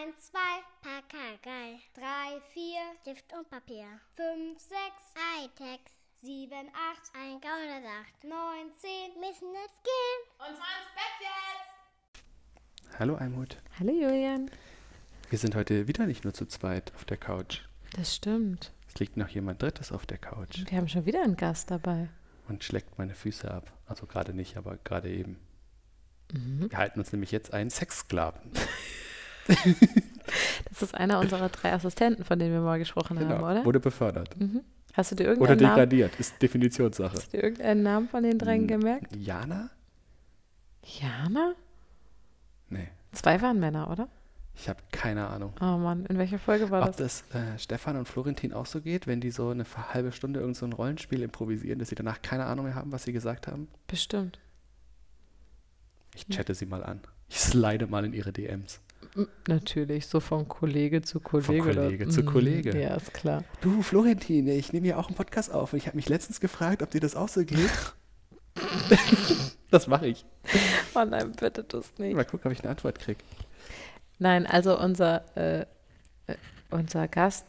1, 2, Pakagei. 3, 4, Stift und Papier. 5, 6, Hightech. 7, 8, ein Gaunersacht. 9, 10, müssen jetzt gehen. Und zwar ins Bett jetzt! Hallo Almut. Hallo Julian. Wir sind heute wieder nicht nur zu zweit auf der Couch. Das stimmt. Es liegt noch jemand Drittes auf der Couch Wir haben schon wieder einen Gast dabei. und schlägt meine Füße ab. Also gerade nicht, aber gerade eben. Mhm. Wir halten uns nämlich jetzt einen Sexsklaven. Das ist einer unserer drei Assistenten, von denen wir mal gesprochen haben, Genau. oder? Wurde befördert. Mhm. Hast du dir Oder irgendeinen Namen, degradiert. Ist Definitionssache. hast du dir irgendeinen Namen von den dreien Hm. gemerkt? Jana? Jana? Nee. Zwei waren Männer, oder? Ich habe keine Ahnung. Oh Mann, in welcher Folge war Ob das? das äh, Stefan und Florentin auch so geht, wenn die so eine halbe Stunde irgend so ein Rollenspiel improvisieren, dass sie danach keine Ahnung mehr haben, was sie gesagt haben? Bestimmt. Ich chatte sie mal an. Ich slide mal in ihre DMs. Natürlich, so von Kollege zu Kollege. Kollege oder? zu Kollege. Ja, ist klar. Du, Florentin, ich nehme ja auch einen Podcast auf und ich habe mich letztens gefragt, ob dir das auch so geht. das mache ich. Oh nein, bitte tust nicht. Mal gucken, ob ich eine Antwort kriege. Nein, also unser, äh, äh, unser Gast,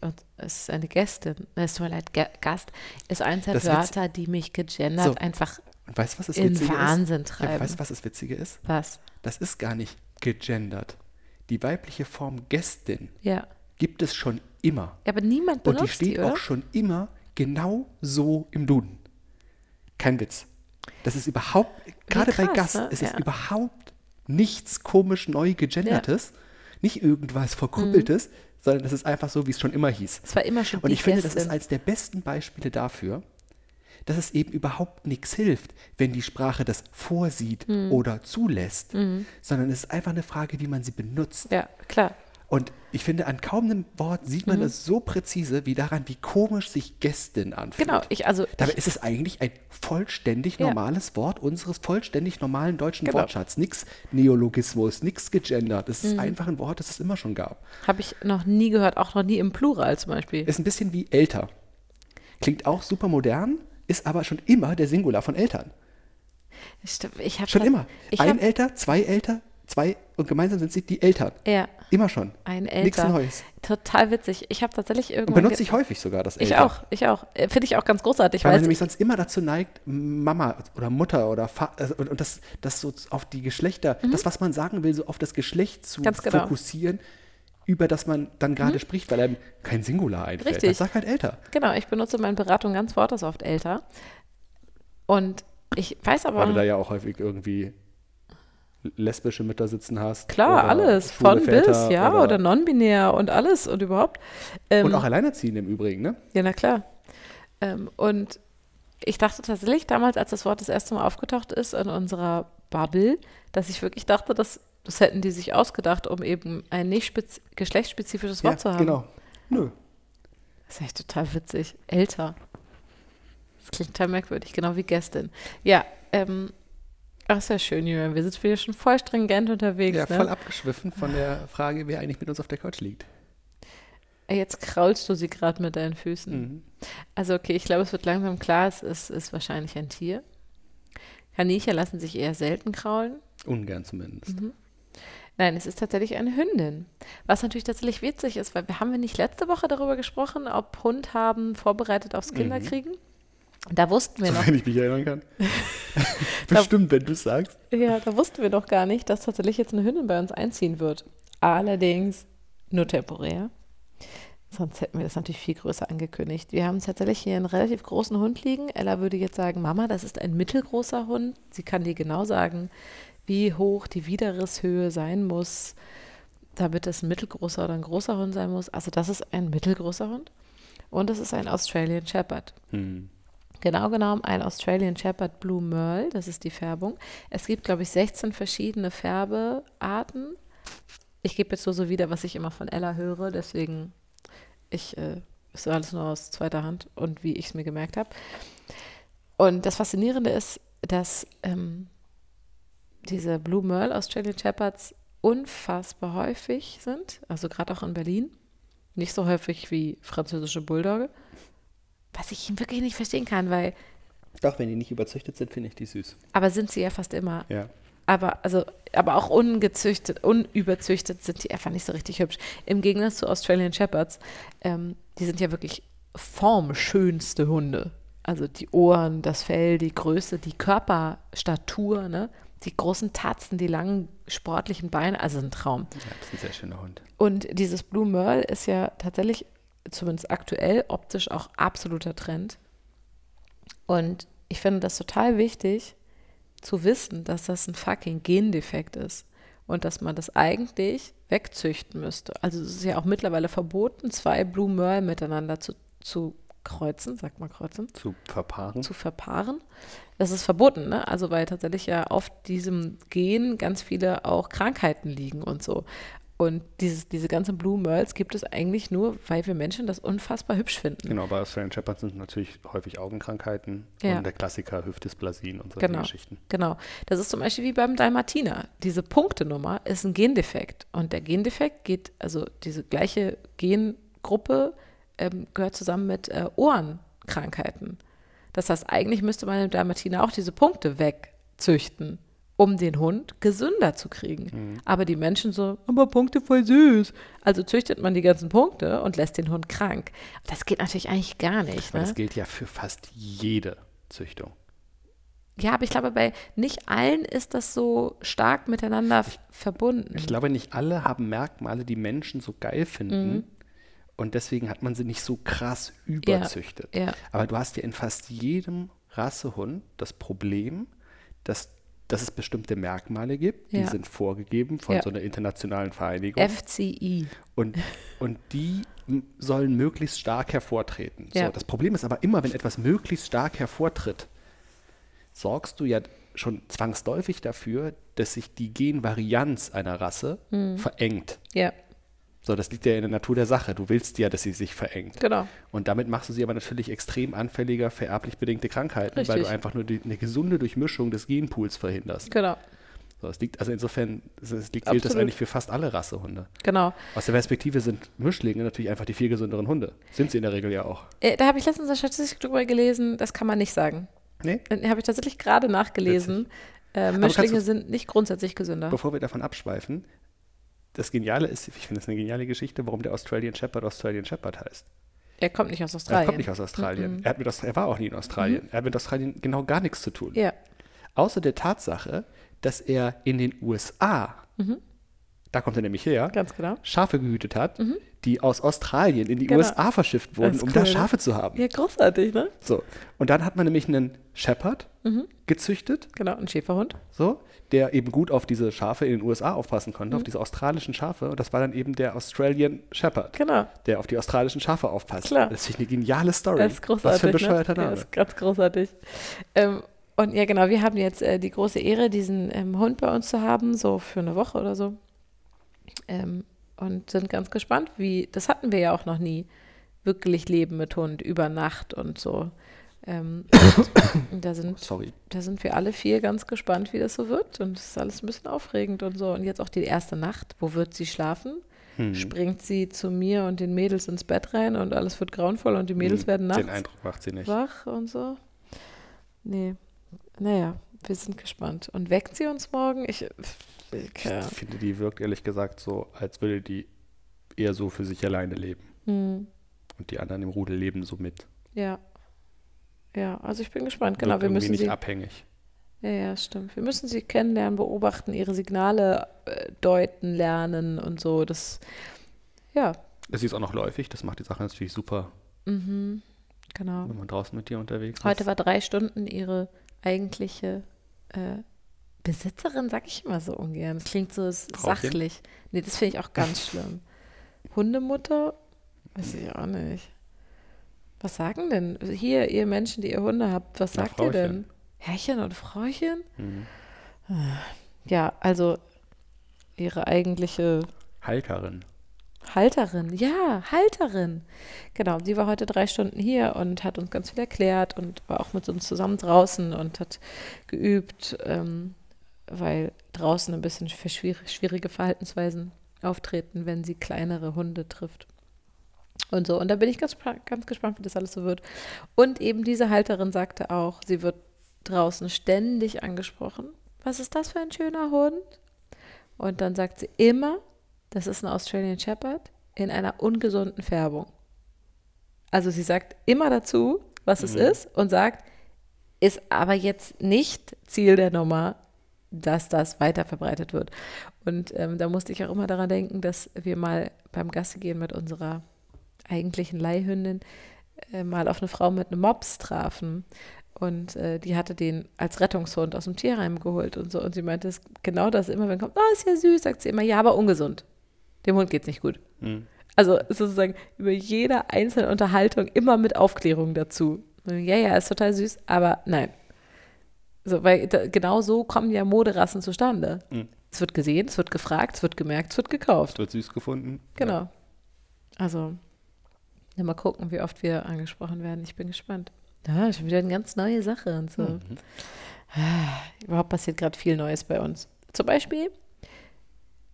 und es ist eine Gästin, es tut mir leid, Ga- Gast, ist eins der Das Witz- Wörter, die mich gegendert So, einfach weißt du, was das in Witzige Wahnsinn ist? Ja, treiben. weißt du, was das Witzige ist? Was? Das ist gar nicht gegendert. Die weibliche Form Gästin Ja. gibt es schon immer. Ja, aber niemand Und die benutzt steht die, auch schon immer genau so im Duden. Kein Witz. Das ist überhaupt, gerade bei Gast, ne? es ist Ja. überhaupt nichts komisch neu gegendertes, nicht irgendwas Verkrüppeltes, sondern das ist einfach so, wie es schon immer hieß. Es war immer schon Und ich finde, das ist Gästin. eines der besten Beispiele dafür, dass es eben überhaupt nichts hilft, wenn die Sprache das vorsieht Hm. oder zulässt, sondern es ist einfach eine Frage, wie man sie benutzt. Ja, klar. Und ich finde, an kaum einem Wort sieht Mhm. man das so präzise wie daran, wie komisch sich Gästin anfühlt. Genau, ich, also, Dabei ich, ist es eigentlich ein vollständig Ja. normales Wort unseres vollständig normalen deutschen Genau. Wortschatzes. Nix Neologismus, nix gegendert. Es Mhm. ist einfach ein Wort, das es immer schon gab. habe ich noch nie gehört, auch noch nie im Plural zum Beispiel. Ist ein bisschen wie älter. Klingt auch super modern, ist aber schon immer der Singular von Eltern. Stimmt, Ich habe Schon immer. Ich ein hab, älter, zwei älter, zwei und gemeinsam sind sie die Eltern. ja, Immer schon. ein Nichts älter. Neues. Total witzig. Ich habe tatsächlich Und irgendwann. benutze ge- ich häufig sogar das ich älter. auch, ich auch. Äh, Finde ich auch ganz großartig, Weil man nämlich sonst immer dazu neigt, Mama oder Mutter oder Vater, also, und, und das, das so auf die Geschlechter, das, was man sagen will, so auf das Geschlecht zu Mhm. Ganz genau. Mhm. fokussieren, über das man dann gerade spricht, weil einem kein Singular einfällt. Richtig. Das sagt halt älter. Genau, ich benutze in meinen Beratungen ganz Wortes oft älter. Und ich weiß aber. Weil du da ja auch häufig irgendwie lesbische Mütter sitzen hast. Klar, oder alles. Von Väter bis, ja, oder, non-binär und alles und überhaupt. Ähm, Und auch Alleinerziehende im Übrigen, ne? Ja, na klar. Ähm, und ich dachte tatsächlich damals, als das Wort das erste Mal aufgetaucht ist in unserer Bubble, dass ich wirklich dachte, dass das hätten die sich ausgedacht, um eben ein nicht spez geschlechtsspezifisches Wort ja, zu haben. genau. Nö. Das ist echt total witzig. Älter. Das klingt total merkwürdig, genau wie Gästin. Ja, ähm, ach, sehr schön, Julian. Wir sind wieder schon voll stringent unterwegs. Ja, ne? voll abgeschwiffen von der Frage, wer eigentlich mit uns auf der Couch liegt. Jetzt kraulst du sie gerade mit deinen Füßen. Mhm. Also okay, ich glaube, es wird langsam klar, es ist, ist wahrscheinlich ein Tier. Kaninchen lassen sich eher selten kraulen. Ungern zumindest. Mhm. Nein, es ist tatsächlich eine Hündin. Was natürlich tatsächlich witzig ist, weil wir haben wir nicht letzte Woche darüber gesprochen, ob Hund haben vorbereitet aufs Kinderkriegen. Da wussten wir noch, Wenn ich mich erinnern kann. Bestimmt, wenn du es sagst. ja, da wussten wir noch gar nicht, dass tatsächlich jetzt eine Hündin bei uns einziehen wird. Allerdings nur temporär. Sonst hätten wir das natürlich viel größer angekündigt. Wir haben tatsächlich hier einen relativ großen Hund liegen. Ella würde jetzt sagen, Mama, das ist ein mittelgroßer Hund. Sie kann dir genau sagen, wie hoch die Widerrisshöhe sein muss, damit es ein mittelgroßer oder ein großer Hund sein muss. Also das ist ein mittelgroßer Hund. Und es ist ein Australian Shepherd. Hm. Genau genommen ein Australian Shepherd Blue Merle, das ist die Färbung. Es gibt, glaube ich, 16 verschiedene Färbearten. Ich gebe jetzt nur so wieder, was ich immer von Ella höre, deswegen ich äh, ist alles nur aus zweiter Hand und wie ich es mir gemerkt habe. Und das Faszinierende ist, dass ähm, diese Blue Merle Australian Shepherds unfassbar häufig sind, also gerade auch in Berlin. Nicht so häufig wie französische Bulldogge. Was ich wirklich nicht verstehen kann, weil, Doch, wenn die nicht überzüchtet sind, finde ich die süß. aber sind sie ja fast immer. Ja. Aber, also, aber auch ungezüchtet, unüberzüchtet sind die einfach nicht so richtig hübsch. Im Gegensatz zu Australian Shepherds, ähm, die sind ja wirklich formschönste Hunde. Also die Ohren, das Fell, die Größe, die Körperstatur, ne? Die großen Tatzen, die langen sportlichen Beine, also ein Traum. Ja, das ist ein sehr schöner Hund. Und dieses Blue Merle ist ja tatsächlich, zumindest aktuell, optisch auch absoluter Trend. Und ich finde das total wichtig zu wissen, dass das ein fucking Gendefekt ist und dass man das eigentlich wegzüchten müsste. Also es ist ja auch mittlerweile verboten, zwei Blue Merle miteinander zu, zu kreuzen, sagt man kreuzen, Zu verpaaren. zu verpaaren. Das ist verboten, ne? Also weil tatsächlich ja auf diesem Gen ganz viele auch Krankheiten liegen und so. Und dieses, diese ganzen Blue Merles gibt es eigentlich nur, weil wir Menschen das unfassbar hübsch finden. Genau, bei Australian Shepherds sind natürlich häufig Augenkrankheiten Ja. und der Klassiker Hüftdysplasien und solche Genau. Geschichten. Genau. Das ist zum Beispiel wie beim Dalmatiner. Diese Punktenummer ist ein Gendefekt. Und der Gendefekt geht, also diese gleiche Gengruppe ähm, gehört zusammen mit äh, Ohrenkrankheiten. Das heißt, eigentlich müsste man im Dalmatiner auch diese Punkte wegzüchten, um den Hund gesünder zu kriegen. Aber die Menschen so, aber Punkte voll süß. Also züchtet man die ganzen Punkte und lässt den Hund krank. Das geht natürlich eigentlich gar nicht. Ne? das gilt ja für fast jede Züchtung. Ja, aber ich glaube, bei nicht allen ist das so stark miteinander verbunden. Ich glaube, nicht alle haben Merkmale, die Menschen so geil finden. Mhm. Und deswegen hat man sie nicht so krass überzüchtet. ja. Aber du hast ja in fast jedem Rassehund das Problem, dass, dass es bestimmte Merkmale gibt, die Ja. sind vorgegeben von Ja. so einer internationalen Vereinigung. FCI. Und, und die sollen möglichst stark hervortreten. Ja. So, das Problem ist aber immer, wenn etwas möglichst stark hervortritt, sorgst du ja schon zwangsläufig dafür, dass sich die Genvarianz einer Rasse Mhm. verengt. Ja, So, das liegt ja in der Natur der Sache. Du willst ja, dass sie sich verengt. genau. Und damit machst du sie aber natürlich extrem anfälliger für erblich bedingte Krankheiten, weil Richtig. du einfach nur die, eine gesunde Durchmischung des Genpools verhinderst. Genau. So, es liegt, also insofern es, es liegt, gilt das eigentlich für fast alle Rassehunde. Genau. Aus der Perspektive sind Mischlinge natürlich einfach die viel gesünderen Hunde. Sind sie in der Regel ja auch. Äh, da habe ich letztens eine Statistik drüber gelesen, das kann man nicht sagen. Nee? Dann habe ich tatsächlich gerade nachgelesen. Äh, kannst Mischlinge sind nicht grundsätzlich gesünder. Bevor wir davon abschweifen, das Geniale ist, ich finde das eine geniale Geschichte, warum der Australian Shepherd Australian Shepherd heißt. Er kommt nicht aus Er Australien. kommt nicht aus Australien. Er, hat mit er war auch nie in Australien. Er hat mit Australien genau gar nichts zu tun. Ja, Außer der Tatsache, dass er in den USA, da kommt er nämlich her, ganz genau. Schafe gehütet hat, die aus Australien in die Genau. USA verschifft wurden, um cool, da ne? Schafe zu haben. Ja, großartig, ne? So. Und dann hat man nämlich einen Shepherd Mhm. gezüchtet, Genau, ein Schäferhund. so, der eben gut auf diese Schafe in den USA aufpassen konnte, Mhm. auf diese australischen Schafe. Und das war dann eben der Australian Shepherd, Genau. der auf die australischen Schafe aufpasst. Klar. Das ist eine geniale Story. Das ist großartig. Was für ein bescheuerter ne? Name. das ist ganz großartig. Ähm, und ja, genau, wir haben jetzt äh, die große Ehre, diesen ähm, Hund bei uns zu haben, so für eine Woche oder so. Ähm, und sind ganz gespannt, wie, das hatten wir ja auch noch nie, wirklich Leben mit Hund über Nacht und so. Ähm, und da sind Sorry. da sind wir alle vier ganz gespannt, wie das so wird. Und es ist alles ein bisschen aufregend und so. Und jetzt auch die erste Nacht. Wo wird sie schlafen? Hm. Springt sie zu mir und den Mädels ins Bett rein und alles wird grauenvoll und die Mädels Hm, werden Den nachts Eindruck macht sie nicht. wach und so? Nee. Naja, wir sind gespannt. Und weckt sie uns morgen? Ich, ich ja. Ich finde, die wirkt ehrlich gesagt so, als würde die eher so für sich alleine leben. Hm, Und die anderen im Rudel leben so mit. ja. Ja, also ich bin gespannt. Genau, Wirkt wir müssen nicht sie. abhängig. Ja, ja, stimmt. Wir müssen sie kennenlernen, beobachten, ihre Signale äh, deuten, lernen und so. Das, ja, Sie ist auch noch läufig, das macht die Sache natürlich super, mhm, genau. wenn man draußen mit dir unterwegs Heute ist. war drei Stunden ihre eigentliche äh, Besitzerin, sag ich immer so ungern. Das klingt so Frauchen? sachlich. Nee, das finde ich auch ganz schlimm. Hundemutter? Weiß ich auch nicht. Was sagen denn hier, ihr Menschen, die ihr Hunde habt, was Na, sagt ihr denn? Frauchen. Herrchen und Frauchen? Mhm. Ja, also ihre eigentliche Halterin. Halterin, ja, Halterin. Genau, die war heute drei Stunden hier und hat uns ganz viel erklärt und war auch mit uns zusammen draußen und hat geübt, ähm, weil draußen ein bisschen schwierige Verhaltensweisen auftreten, wenn sie kleinere Hunde trifft. Und so, und da bin ich ganz, ganz gespannt, wie das alles so wird. Und eben diese Halterin sagte auch, sie wird draußen ständig angesprochen, was ist das für ein schöner Hund? Und dann sagt sie immer, das ist ein Australian Shepherd in einer ungesunden Färbung. Also sie sagt immer dazu, was es ist und sagt, ist aber jetzt nicht Ziel der Nummer, dass das weiter verbreitet wird. Und ähm, da musste ich auch immer daran denken, dass wir mal beim Gasse gehen mit unserer eigentlichen Leihhündin äh, mal auf eine Frau mit einem Mops trafen. Und äh, die hatte den als Rettungshund aus dem Tierheim geholt und so. Und sie meinte, es genau das immer, wenn kommt, oh, ist ja süß, sagt sie immer, ja, aber ungesund. Dem Hund geht's nicht gut. Mhm. Also sozusagen über jede einzelne Unterhaltung immer mit Aufklärung dazu. Ja, ja, ist total süß, aber nein. So, weil da, genau so kommen ja Moderassen zustande. Mhm. Es wird gesehen, es wird gefragt, es wird gemerkt, es wird gekauft. Wird süß gefunden. Genau. Also, ja, mal gucken, wie oft wir angesprochen werden. Ich bin gespannt. Ja, schon wieder eine ganz neue Sache und so. Mhm. Ah, Überhaupt passiert gerade viel Neues bei uns. Zum Beispiel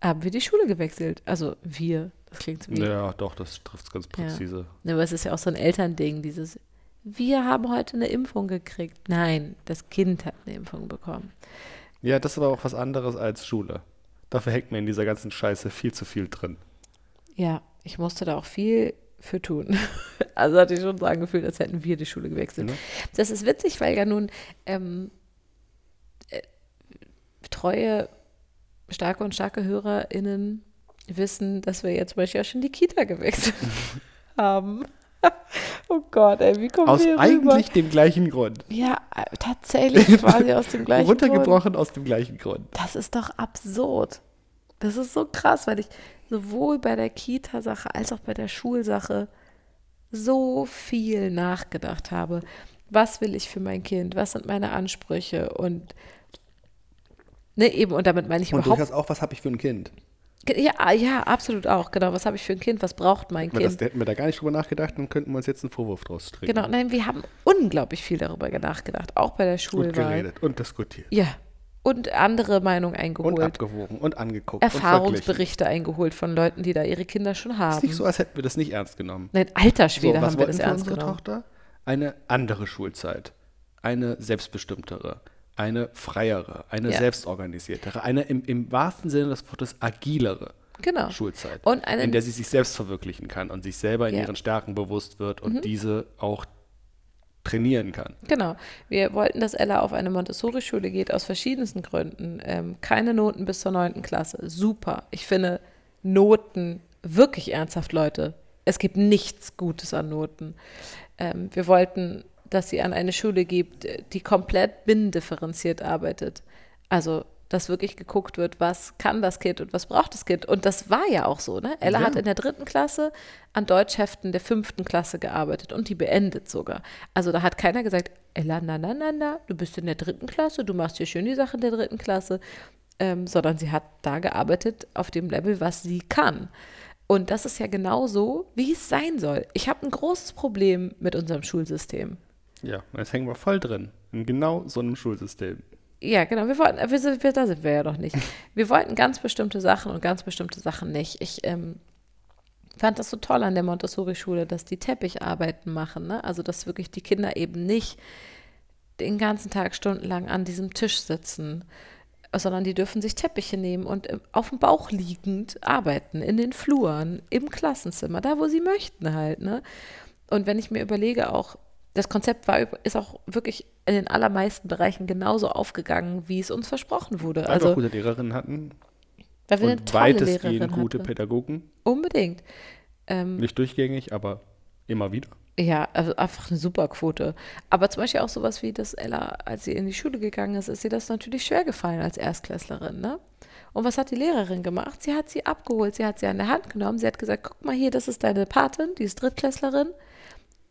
haben wir die Schule gewechselt. Also wir, das klingt so wie. Ja, doch, das trifft es ganz präzise. Ne, aber es ist ja auch so ein Elternding, dieses, wir haben heute eine Impfung gekriegt. Nein, das Kind hat eine Impfung bekommen. Ja. das ist aber auch was anderes als Schule. Dafür hängt mir in dieser ganzen Scheiße viel zu viel drin. Ja, ich musste da auch viel für tun. Also hatte ich schon so angefühlt, als hätten wir die Schule gewechselt. Ne? Das ist witzig, weil ja nun ähm, äh, treue, starke und starke HörerInnen wissen, dass wir jetzt zum Beispiel auch schon die Kita gewechselt haben. oh Gott, ey, wie kommen Aus wir hier eigentlich dem gleichen Grund. Ja, äh, tatsächlich quasi aus dem gleichen Grund. Runtergebrochen aus dem gleichen Grund. Das ist doch absurd. Das ist so krass, weil ich sowohl bei der Kita-Sache als auch bei der Schulsache so viel nachgedacht habe. Was will ich für mein Kind? Was sind meine Ansprüche? Und ne, eben, und damit meine ich Und überhaupt. durchaus auch, was habe ich für ein Kind? Ja, ja, absolut auch. Genau. Was habe ich für ein Kind? Was braucht mein Weil das, Kind? hätten wir da gar nicht drüber nachgedacht, dann könnten wir uns jetzt einen Vorwurf draus stricken. Genau, nein, wir haben unglaublich viel darüber nachgedacht, auch bei der Und Schulwahl. geredet und diskutiert. Ja. Und andere Meinungen Und eingeholt. abgewogen und angeguckt. Und verglichen. Erfahrungsberichte eingeholt von Leuten, die da ihre Kinder schon haben. Ist nicht so, als hätten wir das nicht ernst genommen. Nein, alter So, Schwede was haben wir wollten das ernst unsere genommen. Tochter? Eine andere Schulzeit. Eine selbstbestimmtere. Eine freiere. Eine Ja. selbstorganisiertere. Eine im, im wahrsten Sinne des Wortes agilere Genau. Schulzeit. In der sie sich selbst verwirklichen kann und sich selber in Ja. Mhm. ihren Stärken bewusst wird und diese auch trainieren kann. Genau. Wir wollten, dass Ella auf eine Montessori-Schule geht, aus verschiedensten Gründen. Ähm, keine Noten bis zur neunten Klasse. Super. Ich finde Noten wirklich ernsthaft, Leute. Es gibt nichts Gutes an Noten. Ähm, wir wollten, dass sie an eine Schule geht, die komplett binnendifferenziert arbeitet. Also, dass wirklich geguckt wird, was kann das Kind und was braucht das Kind. Und das war ja auch so. Ne? Ella Ja. hat in der dritten Klasse an Deutschheften der fünften Klasse gearbeitet und die beendet sogar. Also da hat keiner gesagt, Ella, na, na, na, na, du bist in der dritten Klasse, du machst hier schön die Sachen der dritten Klasse, ähm, sondern sie hat da gearbeitet auf dem Level, was sie kann. Und das ist ja genau so, wie es sein soll. Ich habe ein großes Problem mit unserem Schulsystem. Ja, jetzt hängen wir voll drin. In genau so einem Schulsystem. Ja, genau. Wir wollten, wir sind, wir, da sind wir ja noch nicht. Wir wollten ganz bestimmte Sachen und ganz bestimmte Sachen nicht. Ich ähm, fand das so toll an der Montessori-Schule, dass die Teppicharbeiten machen. Ne? Also, dass wirklich die Kinder eben nicht den ganzen Tag stundenlang an diesem Tisch sitzen, sondern die dürfen sich Teppiche nehmen und ähm, auf dem Bauch liegend arbeiten, in den Fluren, im Klassenzimmer, da wo sie möchten halt. Ne? Und wenn ich mir überlege, auch das Konzept war, ist auch wirklich in den allermeisten Bereichen genauso aufgegangen, wie es uns versprochen wurde. Weil wir Also, gute Lehrerinnen hatten weil wir eine tolle weitestgehend Lehrerin gute hatten. Pädagogen. Unbedingt. Ähm, Nicht durchgängig, aber immer wieder. Ja, also einfach eine super Quote. Aber zum Beispiel auch sowas wie, dass Ella, als sie in die Schule gegangen ist, ist ihr das natürlich schwer gefallen als Erstklässlerin, ne? Und was hat die Lehrerin gemacht? Sie hat sie abgeholt, sie hat sie an der Hand genommen, sie hat gesagt, guck mal hier, das ist deine Patin, die ist Drittklässlerin.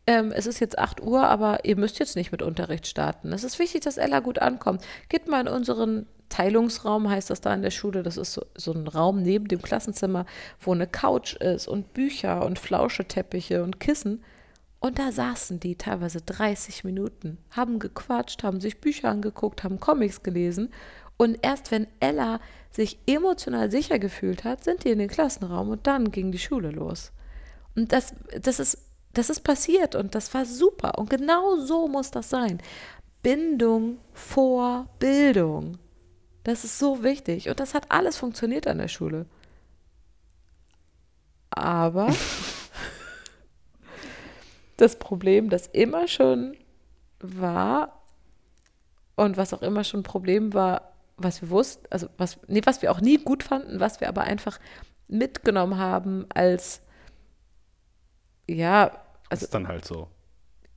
Ähm, es ist jetzt 8 Uhr, aber ihr müsst jetzt nicht mit Unterricht starten. Es ist wichtig, dass Ella gut ankommt. Geht mal in unseren Teilungsraum, heißt das da in der Schule. Das ist so, so ein Raum neben dem Klassenzimmer, wo eine Couch ist und Bücher und Flauscheteppiche und Kissen. Und da saßen die teilweise 30 Minuten, haben gequatscht, haben sich Bücher angeguckt, haben Comics gelesen. Und erst wenn Ella sich emotional sicher gefühlt hat, sind die in den Klassenraum und dann ging die Schule los. Und das, das, ist, das ist passiert und das war super. Und genau so muss das sein. Bindung vor Bildung. Das ist so wichtig. Und das hat alles funktioniert an der Schule. Aber das Problem, das immer schon war und was auch immer schon ein Problem war, was wir wussten, also was, nee, was wir auch nie gut fanden, was wir aber einfach mitgenommen haben als, ja, also ist dann halt so.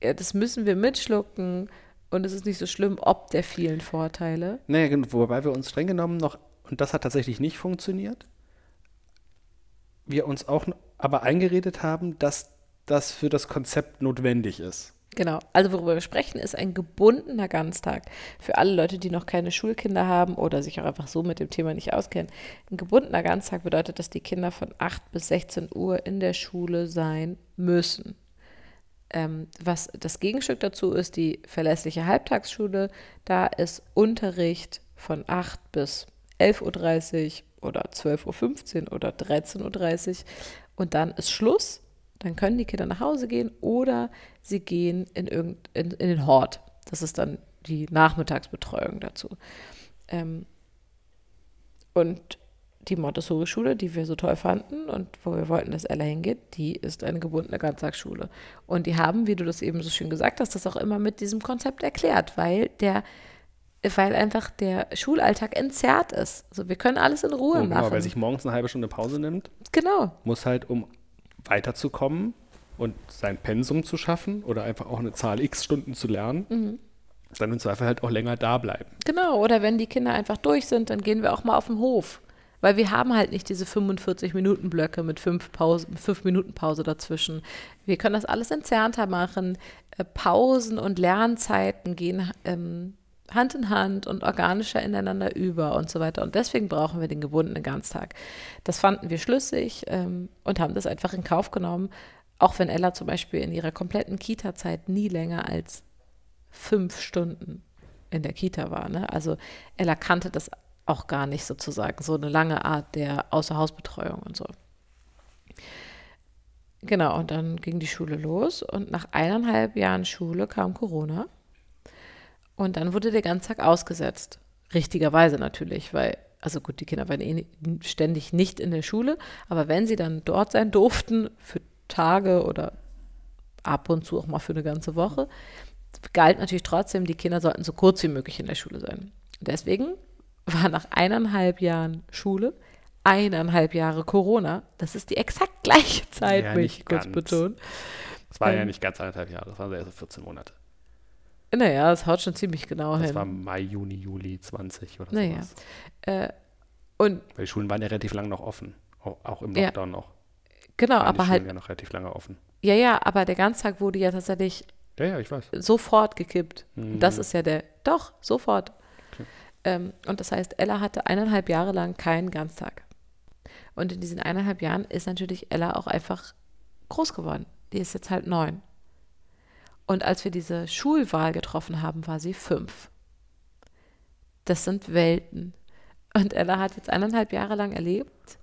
ja, das müssen wir mitschlucken und es ist nicht so schlimm, ob der vielen Vorteile. Naja, wobei wir uns streng genommen noch, und das hat tatsächlich nicht funktioniert, wir uns auch aber eingeredet haben, dass das für das Konzept notwendig ist. Genau. Also worüber wir sprechen, ist ein gebundener Ganztag. Für alle Leute, die noch keine Schulkinder haben oder sich auch einfach so mit dem Thema nicht auskennen. Ein gebundener Ganztag bedeutet, dass die Kinder von 8 bis 16 Uhr in der Schule sein müssen. Ähm, was das Gegenstück dazu ist, die verlässliche Halbtagsschule. Da ist Unterricht von 8 bis 11.30 Uhr oder 12.15 Uhr oder 13.30 Uhr. Und dann ist Schluss. Dann können die Kinder nach Hause gehen oder sie gehen in, irgend, in, in den Hort. Das ist dann die Nachmittagsbetreuung dazu. Ähm, und die Montessori-Schule, die wir so toll fanden und wo wir wollten, dass Ella hingeht, die ist eine gebundene Ganztagsschule. Und die haben, wie du das eben so schön gesagt hast, das auch immer mit diesem Konzept erklärt, weil der, weil einfach der Schulalltag entzerrt ist. Also wir können alles in Ruhe So, genau, machen. wer sich morgens eine halbe Stunde Pause nimmt, genau. muss halt, um weiterzukommen und sein Pensum zu schaffen oder einfach auch eine Zahl x Stunden zu lernen, Mhm. dann im Zweifel halt auch länger da bleiben. Genau, oder wenn die Kinder einfach durch sind, dann gehen wir auch mal auf den Hof. Weil wir haben halt nicht diese 45-Minuten-Blöcke mit fünf, Pause, fünf Minuten Pause dazwischen. Wir können das alles entzerrter machen. Äh, Pausen und Lernzeiten gehen ähm, Hand in Hand und organischer ineinander über und so weiter. Und deswegen brauchen wir den gebundenen Ganztag. Das fanden wir schlüssig ähm, und haben das einfach in Kauf genommen, auch wenn Ella zum Beispiel in ihrer kompletten Kita-Zeit nie länger als fünf Stunden in der Kita war. Ne? Also Ella kannte das auch gar nicht sozusagen, so eine lange Art der Außerhausbetreuung und so. Genau, und dann ging die Schule los und nach eineinhalb Jahren Schule kam Corona und dann wurde der Ganztag ausgesetzt. Richtigerweise natürlich, weil, also gut, die Kinder waren eh ständig nicht in der Schule, aber wenn sie dann dort sein durften, für Tage oder ab und zu auch mal für eine ganze Woche, galt natürlich trotzdem, die Kinder sollten so kurz wie möglich in der Schule sein. Deswegen war nach eineinhalb Jahren Schule eineinhalb Jahre Corona. Das ist die exakt gleiche Zeit, Ja, will ich kurz ganz. betonen. Das war ja Ähm. nicht ganz anderthalb Jahre, das waren eher so 14 Monate. Naja, das haut schon ziemlich genau Das hin. war Mai, Juni, Juli 20 oder Naja. sowas. Äh, und Weil die Schulen waren ja relativ lang noch offen. Auch, auch im Ja. Lockdown noch. genau, Waren die aber Schulen halt, ja noch relativ lange offen. ja, ja, aber der Ganztag wurde ja tatsächlich Ja, ja, ich weiß. sofort gekippt. Und das Mhm. ist ja der, doch, sofort. Ähm, und das heißt, Ella hatte eineinhalb Jahre lang keinen Ganztag. Und in diesen eineinhalb Jahren ist natürlich Ella auch einfach groß geworden. Die ist jetzt halt neun. Und als wir diese Schulwahl getroffen haben, war sie fünf. Das sind Welten. Und Ella hat jetzt eineinhalb Jahre lang erlebt,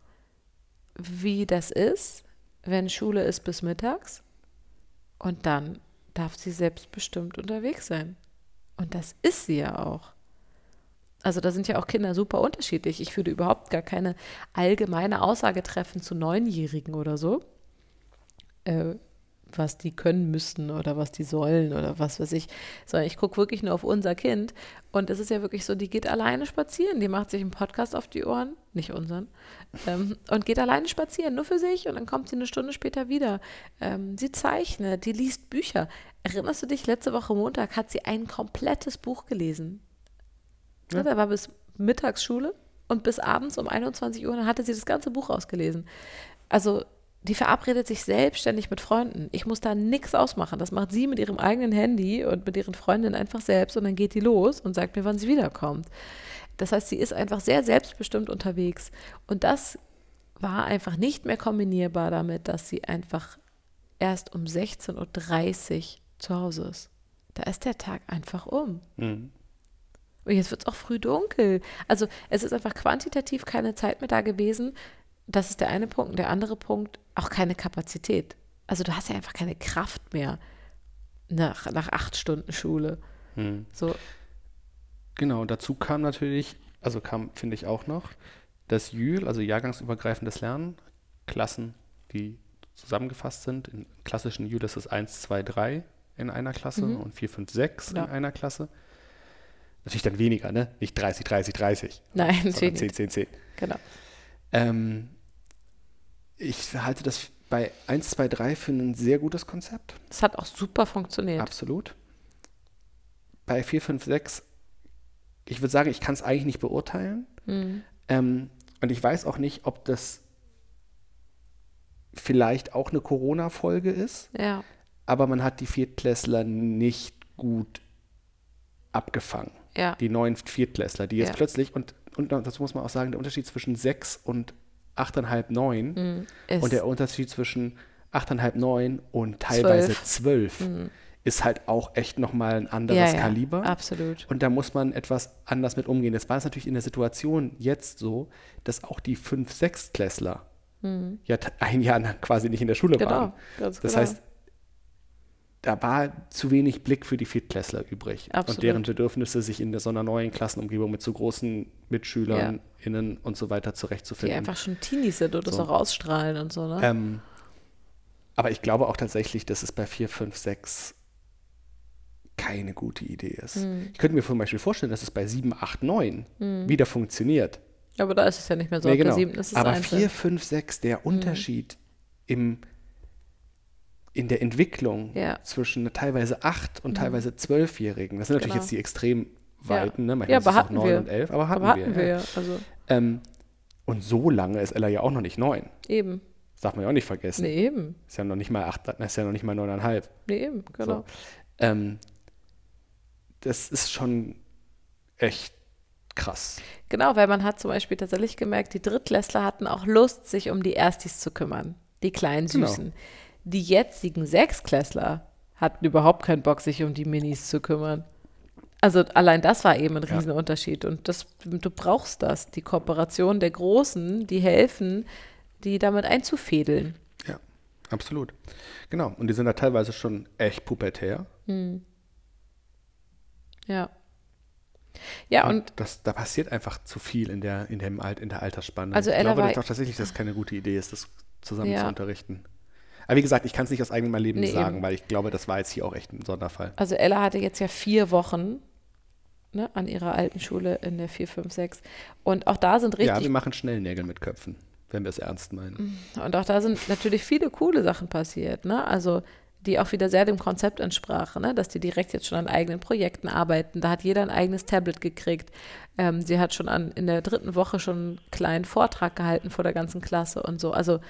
wie das ist, wenn Schule ist bis mittags. Und dann darf sie selbstbestimmt unterwegs sein. Und das ist sie ja auch. Also da sind ja auch Kinder super unterschiedlich. Ich würde überhaupt gar keine allgemeine Aussage treffen zu Neunjährigen oder so, äh, was die können müssten oder was die sollen oder was weiß ich. Sondern ich gucke wirklich nur auf unser Kind. Und es ist ja wirklich so, die geht alleine spazieren. Die macht sich einen Podcast auf die Ohren, nicht unseren, ähm, und geht alleine spazieren, nur für sich. Und dann kommt sie eine Stunde später wieder. Ähm, sie zeichnet, die liest Bücher. Erinnerst du dich, letzte Woche Montag hat sie ein komplettes Buch gelesen. Ja. Da war bis Mittagsschule und bis abends um 21 Uhr, dann hatte sie das ganze Buch ausgelesen. Also die verabredet sich selbstständig mit Freunden. Ich muss da nichts ausmachen. Das macht sie mit ihrem eigenen Handy und mit ihren Freundinnen einfach selbst und dann geht die los und sagt mir, wann sie wiederkommt. Das heißt, sie ist einfach sehr selbstbestimmt unterwegs. Und das war einfach nicht mehr kombinierbar damit, dass sie einfach erst um 16.30 Uhr zu Hause ist. Da ist der Tag einfach um. Mhm. Und jetzt wird es auch früh dunkel. Also es ist einfach quantitativ keine Zeit mehr da gewesen. Das ist der eine Punkt. Und der andere Punkt, auch keine Kapazität. Also du hast ja einfach keine Kraft mehr nach, nach acht Stunden Schule. Mhm. So, Genau, dazu kam natürlich, also kam, finde ich auch noch, das JÜL, also jahrgangsübergreifendes Lernen, Klassen, die zusammengefasst sind. In klassischen JÜL ist es 1, 2, 3 in einer Klasse Mhm. und 4, 5, 6 Ja. in einer Klasse. Natürlich dann weniger, ne? Nicht 30, 30, 30, Nein, sondern natürlich 10, nicht. 10, 10. Genau. Ähm, ich halte das bei 1, 2, 3 für ein sehr gutes Konzept. Das hat auch super funktioniert. Absolut. Bei 4, 5, 6, ich würde sagen, ich kann es eigentlich nicht beurteilen. Mhm. Ähm, und ich weiß auch nicht, ob das vielleicht auch eine Corona-Folge ist, Ja, aber man hat die Viertklässler nicht gut abgefangen. Ja, Die neuen Viertklässler, die jetzt Ja. plötzlich, und, und das muss man auch sagen, der Unterschied zwischen 6 und 8,5, 9 Mhm. und der Unterschied zwischen 8,5, 9 und teilweise 12, Mhm. ist halt auch echt nochmal ein ja, anderes ja, Kaliber. absolut. Und da muss man etwas anders mit umgehen. Jetzt war es natürlich in der Situation jetzt so, dass auch die 5-, 6-Klässler ja t- ein Jahr lang quasi nicht in der Schule Mhm. Genau, waren. ganz Das genau. heißt, da war zu wenig Blick für die Viertklässler übrig Absolut. und deren Bedürfnisse, sich in so einer neuen Klassenumgebung mit so großen Mitschülern, innen und so weiter Die zurechtzufinden. einfach schon Teenies sind und das So. auch ausstrahlen und so, ne? Ähm, aber ich glaube auch tatsächlich, dass es bei 4, 5, 6 keine gute Idee ist. Hm. Ich könnte mir zum Beispiel vorstellen, dass es bei 7, 8, 9 wieder funktioniert. Aber da ist es ja nicht mehr so. Nee, genau. siebten ist es Aber einzeln. 4, 5, 6, der Unterschied im, in der Entwicklung Ja. zwischen teilweise 8 und teilweise 12-Jährigen, das sind natürlich Genau. jetzt die Extremweiten, ne? manchmal Ja, ist aber es auch hatten 9 wir. und 11, aber hatten, Aber hatten wir. wir ja. ja. Also Ähm, und so lange ist Ella ja auch noch nicht 9. eben. Das darf man ja auch nicht vergessen. Nee, eben. Ist ja noch nicht mal 8, ist ja noch nicht mal 9,5. Nee, eben, genau. So. Ähm, das ist schon echt krass. Genau, weil man hat zum Beispiel tatsächlich gemerkt, die Drittklässler hatten auch Lust, sich um die Erstis zu kümmern. Die kleinen Genau. Die jetzigen Sechsklässler hatten überhaupt keinen Bock, sich um die Minis zu kümmern. Also allein das war eben ein Ja. Riesenunterschied. Und das, du brauchst das, die Kooperation der Großen, die helfen, die damit einzufädeln. Ja, absolut. Genau. Und die sind da teilweise schon echt pubertär. Ja. Ja, und das, da passiert einfach zu viel in der, in dem Alt, in der Altersspanne. Also ich Ella glaube war- doch tatsächlich, dass es keine gute Idee ist, das zusammen Ja. zu unterrichten. Aber wie gesagt, ich kann es nicht aus eigenem Erleben Nee, sagen, eben. weil ich glaube, das war jetzt hier auch echt ein Sonderfall. Also Ella hatte jetzt ja vier Wochen ne, an ihrer alten Schule in der 4, 5, 6. Und auch da sind Ja, richtig wir machen schnell Nägel mit Köpfen, wenn wir es ernst meinen. Und auch da sind natürlich viele coole Sachen passiert, ne? Also die auch wieder sehr dem Konzept entsprachen, ne? dass die direkt jetzt schon an eigenen Projekten arbeiten. Da hat jeder ein eigenes Tablet gekriegt. Ähm, sie hat schon an, in der dritten Woche schon einen kleinen Vortrag gehalten vor der ganzen Klasse und so. Also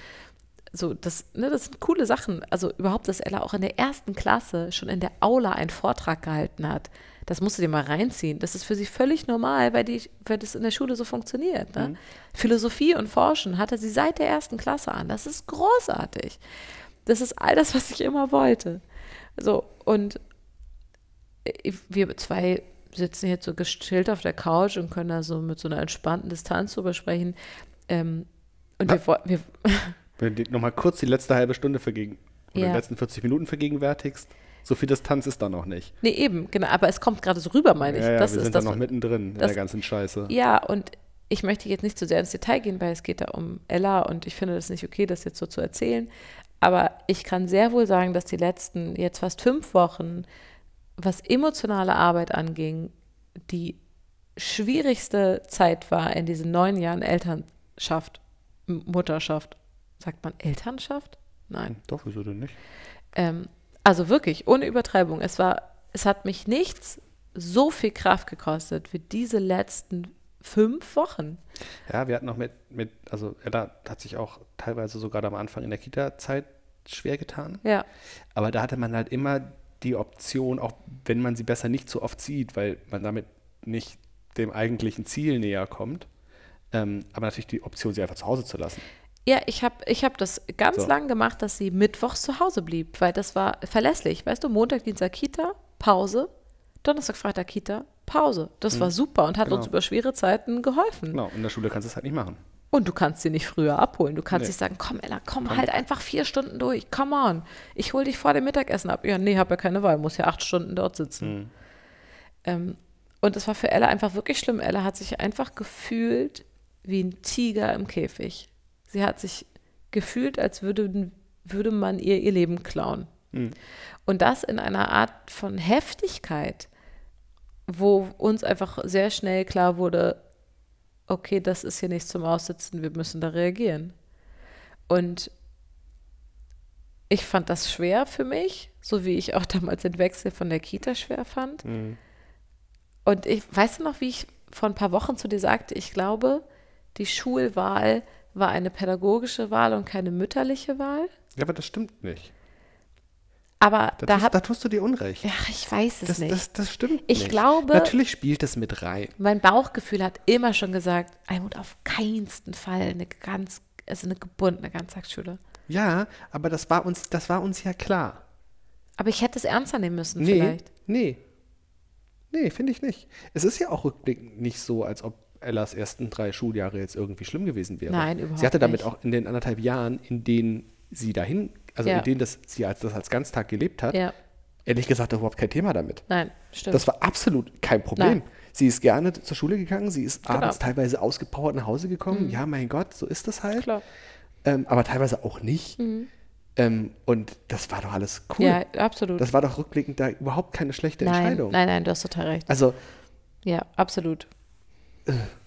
so, das, ne, das sind coole Sachen. Also überhaupt, dass Ella auch in der ersten Klasse schon in der Aula einen Vortrag gehalten hat. Das musst du dir mal reinziehen. Das ist für sie völlig normal, weil, die, weil das in der Schule so funktioniert. Ne? Philosophie und Forschen hatte sie seit der ersten Klasse an. Das ist großartig. Das ist all das, was ich immer wollte. So, und äh, wir zwei sitzen jetzt so gechillt auf der Couch und können da so mit so einer entspannten Distanz drüber sprechen. Ähm, und wir, wir, Wenn du nochmal kurz die letzte halbe Stunde vergegen oder Ja. die letzten 40 Minuten vergegenwärtigst, so viel Distanz ist da noch nicht. nee, eben, genau, aber es kommt gerade so rüber, meine ich. Ja, ja, das wir ist sind da noch mittendrin in das- der ganzen Scheiße. Ja, und ich möchte jetzt nicht zu sehr ins Detail gehen, weil es geht da um Ella und ich finde das nicht okay, das jetzt so zu erzählen. Aber ich kann sehr wohl sagen, dass die letzten jetzt fast fünf Wochen, was emotionale Arbeit anging, die schwierigste Zeit war in diesen neun Jahren Elternschaft, Mutterschaft. Sagt man Elternschaft? Nein. Doch, wieso denn nicht? Ähm, also wirklich, ohne Übertreibung. Es war, es hat mich nichts so viel Kraft gekostet wie diese letzten fünf Wochen. Ja, wir hatten noch mit, mit, also Ella hat sich auch teilweise sogar am Anfang in der Kita-Zeit schwer getan. Ja, Aber da hatte man halt immer die Option, auch wenn man sie besser nicht so oft sieht, weil man damit nicht dem eigentlichen Ziel näher kommt, ähm, aber natürlich die Option, sie einfach zu Hause zu lassen. Ja ich habe ich hab das ganz So. lang gemacht, dass sie mittwochs zu Hause blieb, weil das war verlässlich. Weißt du, Montag, Dienstag Kita, Pause, Donnerstag, Freitag Kita, Pause. Das war super und hat uns genau. über schwere Zeiten geholfen. Genau, in der Schule kannst du es halt nicht machen. Und du kannst sie nicht früher abholen. Du kannst Nee. nicht sagen, komm Ella, komm, halt einfach vier Stunden durch, come on. Ich hol dich vor dem Mittagessen ab. Ja, nee, hab ja keine Wahl, muss ja acht Stunden dort sitzen. Ähm, Und es war für Ella einfach wirklich schlimm. Ella hat sich einfach gefühlt wie ein Tiger im Käfig. Sie hat sich gefühlt, als würde, würde man ihr ihr Leben klauen. Mhm. Und das in einer Art von Heftigkeit, wo uns einfach sehr schnell klar wurde, okay, das ist hier nichts zum Aussitzen, wir müssen da reagieren. Und ich fand das schwer für mich, so wie ich auch damals den Wechsel von der Kita schwer fand. Mhm. Und ich weiß noch, wie ich vor ein paar Wochen zu dir sagte, ich glaube, die Schulwahl war eine pädagogische Wahl und keine mütterliche Wahl. Ja, aber das stimmt nicht. Aber Da, da tust, hat. da tust du dir Unrecht. Ja, ich weiß es das, nicht. das, das stimmt Ich nicht. glaube- Natürlich spielt das mit rein. mein Bauchgefühl hat immer schon gesagt, Almut auf keinsten Fall eine ganz, also eine gebundene Ganztagsschule. Ja, aber das war uns, das war uns ja klar. Aber ich hätte es ernster nehmen müssen, Nee, vielleicht. nee. Nee, finde ich nicht. Es ist ja auch rückblickend nicht so, als ob Ellas ersten drei Schuljahre jetzt irgendwie schlimm gewesen wären. Nein, überhaupt Sie hatte damit nicht. auch in den anderthalb Jahren, in denen sie dahin, also Ja. in denen das, sie als, das als Ganztag gelebt hat, Ja, ehrlich gesagt überhaupt kein Thema damit. nein, stimmt. Das war absolut kein Problem. Nein. Sie ist gerne zur Schule gegangen, sie ist Genau. abends teilweise ausgepowert nach Hause gekommen. Ja, mein Gott, so ist das halt. Klar. Ähm, aber teilweise auch nicht. Ähm, und das war doch alles cool. Ja, absolut. Das war doch rückblickend da überhaupt keine schlechte nein, Entscheidung. nein, nein, du hast total recht. Also, Ja, absolut.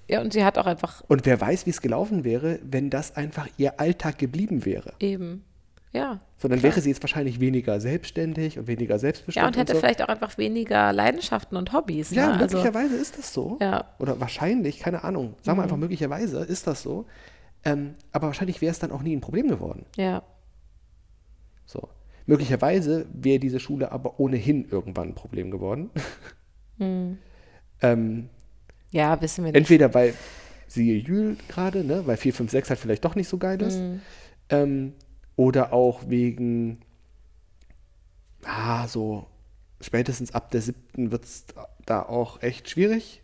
Ja, und sie hat auch einfach und wer weiß, wie es gelaufen wäre, wenn das einfach ihr Alltag geblieben wäre. eben, ja. So, dann Klar. wäre sie jetzt wahrscheinlich weniger selbstständig und weniger selbstbestimmt. Ja, und hätte so. vielleicht auch einfach weniger Leidenschaften und Hobbys. Ja, ne? also, möglicherweise ist das so. Ja. Mhm. Oder wahrscheinlich, keine Ahnung. Sagen wir einfach, möglicherweise ist das so. Ähm, aber wahrscheinlich wäre es dann auch nie ein Problem geworden. ja, So. Möglicherweise wäre diese Schule aber ohnehin irgendwann ein Problem geworden. Mhm. ähm, ja, wissen wir nicht. entweder weil siehe Jül gerade, ne, weil 4, 5, 6 halt vielleicht doch nicht so geil ist. Mhm. Ähm, oder auch wegen, ah, so spätestens ab der siebten wird es da auch echt schwierig.